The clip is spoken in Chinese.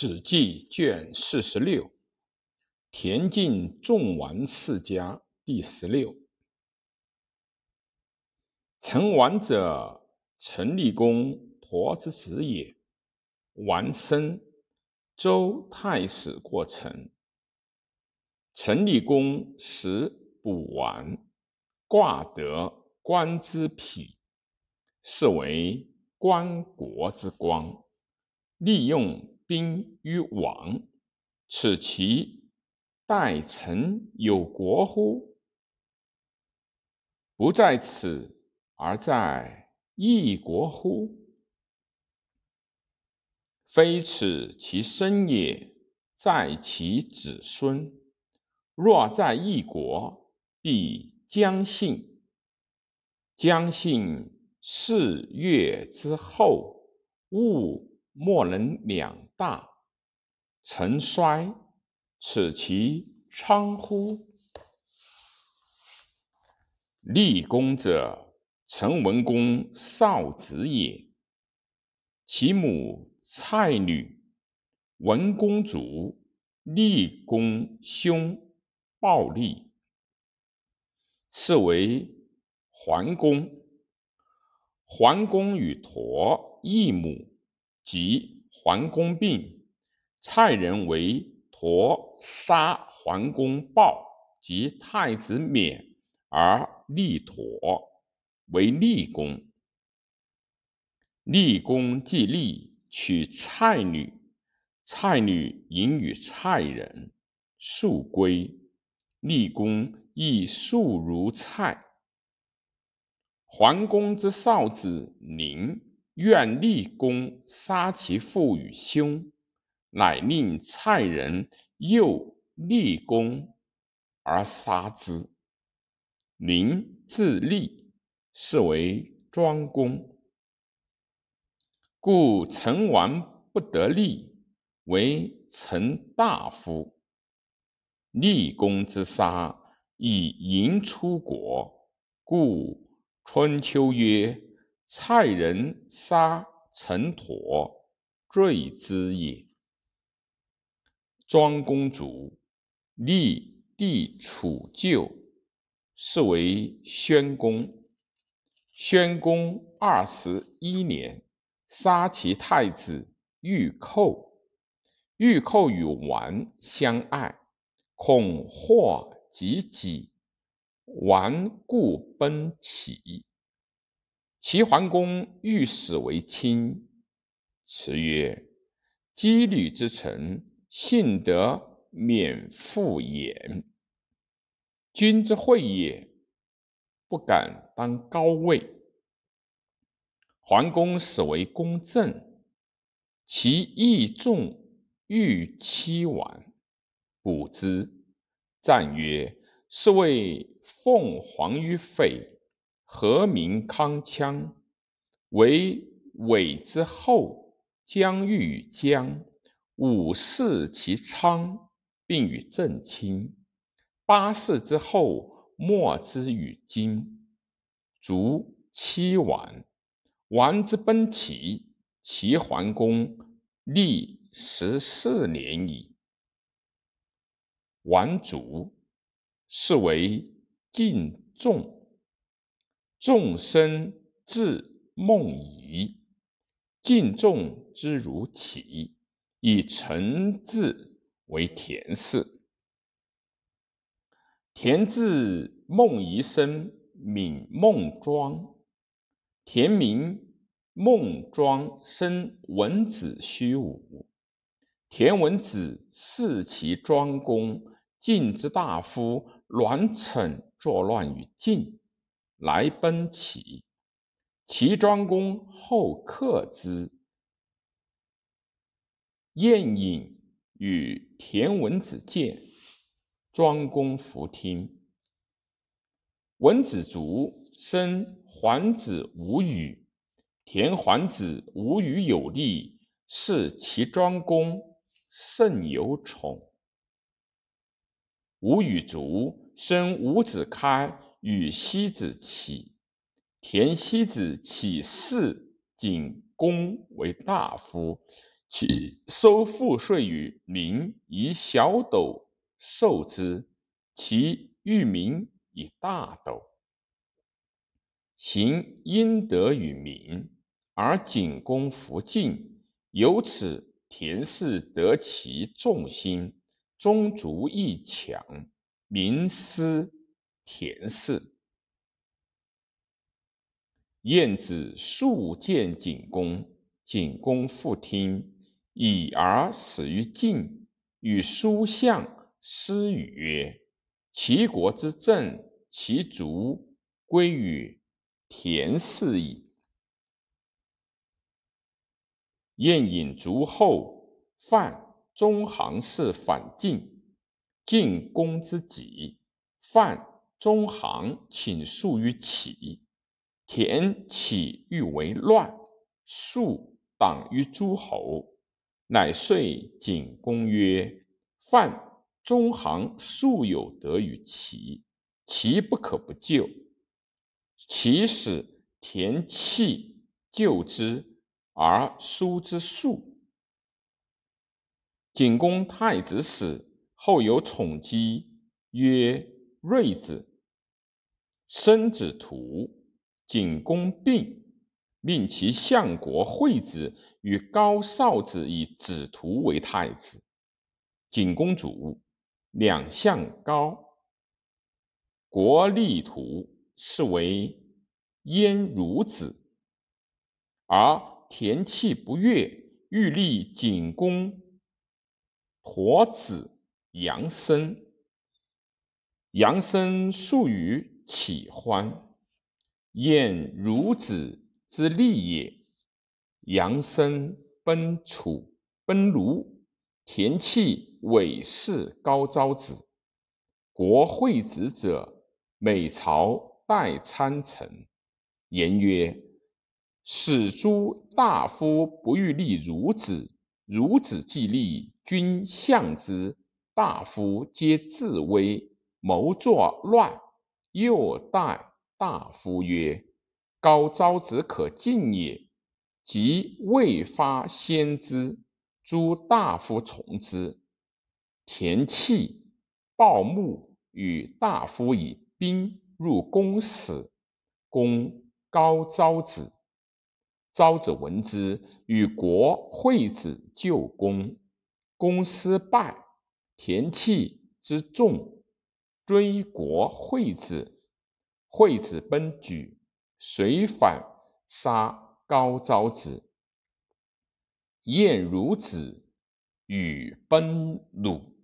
史记卷四十六，田径仲完世家第十六。成完者，陈立公陀之子也。完生，周太史过成。成立公时卜完，卦得官之匹，是为官国之光，利用。兵于王，此其待臣有国乎？不在此而在异国乎？非此其身也，在其子孙。若在异国，必将信。将信四月之后，勿莫能两。大臣衰，此其昌乎？立功者，陈文公少子也。其母蔡女，文公主，立公兄，暴立，是为桓公。桓公与佗异母，即。桓公病，蔡人为陀杀桓公暴及太子冕而立陀为立公。立公既立，娶蔡女，蔡女迎与蔡人，速归。立公亦速如蔡。桓公之少子宁。愿立功杀其父与兄，乃令蔡人又立功而杀之。宁自立，是为庄公。故成王不得立，为成大夫。立功之杀，以迎出国，故春秋曰。蔡人杀陈陀，罪之也。庄公主立弟楚旧，是为宣公。宣公二十一年，杀其太子玉寇。玉寇与王相爱，恐祸及己，王故奔齐。齐桓公欲使为亲，辞曰：“羁旅之臣，幸得免复言。君之惠也，不敢当高位。”桓公使为公正，其义重，欲欺婉，卜之，赞曰：“是谓凤凰于匪。”何名康羌？为伪之后，将欲与姜。五世其昌，并与正卿。八世之后，莫之与金。卒七晚，王之奔齐。齐桓公历十四年矣。王卒，是为晋仲。众生自梦遗，敬重之如起，以臣字为田氏。田字梦遗生，名孟庄。田名孟庄生文子虚武。田文子弑其庄公，晋之大夫栾逞作乱于晋。来奔起，齐庄公后克之。晏婴与田文子见，庄公弗听。文子卒，生桓子无语。田桓子无语有力，是齐庄公甚有宠。无语卒，生伍子开。与西子起，田西子起事景公为大夫，其收赋税于民以小斗受之，其欲民以大斗。行阴德于民，而景公弗敬，由此田氏得其众心，宗族亦强，民思田氏。晏子数见景公，景公复听，以而死于晋，与叔向师语曰：“齐国之政，其族归于。”田氏矣。晏引卒后，犯中行氏反晋，晋公之己。犯中行请诉于齐，田起欲为乱，数党于诸侯，乃遂景公曰：“犯中行素有德于齐，齐不可不救。”其使田弃救之，而叔之数。景公太子死后，有宠姬曰瑞子，生子图。景公病，命其相国惠子与高少子以子图为太子。景公主，两相高，国立图。是为燕孺子，而田契不悦，欲立景公驼子杨生。杨生素与启欢，燕孺子之利也。杨生奔楚，奔卢，田契委事高招子。国惠子者，每朝。代参臣言曰：“使诸大夫不欲立孺子，孺子既立，君相之。大夫皆自危，谋作乱。又待大夫曰：‘高昭子可敬也。’即未发先知，诸大夫从之。田契、鲍牧与大夫以兵。”入宫使，公高昭子。昭子闻之，与国惠子救公。公失败，田契之众追国惠子，惠子奔举，遂反杀高昭子。晏如子与奔鲁。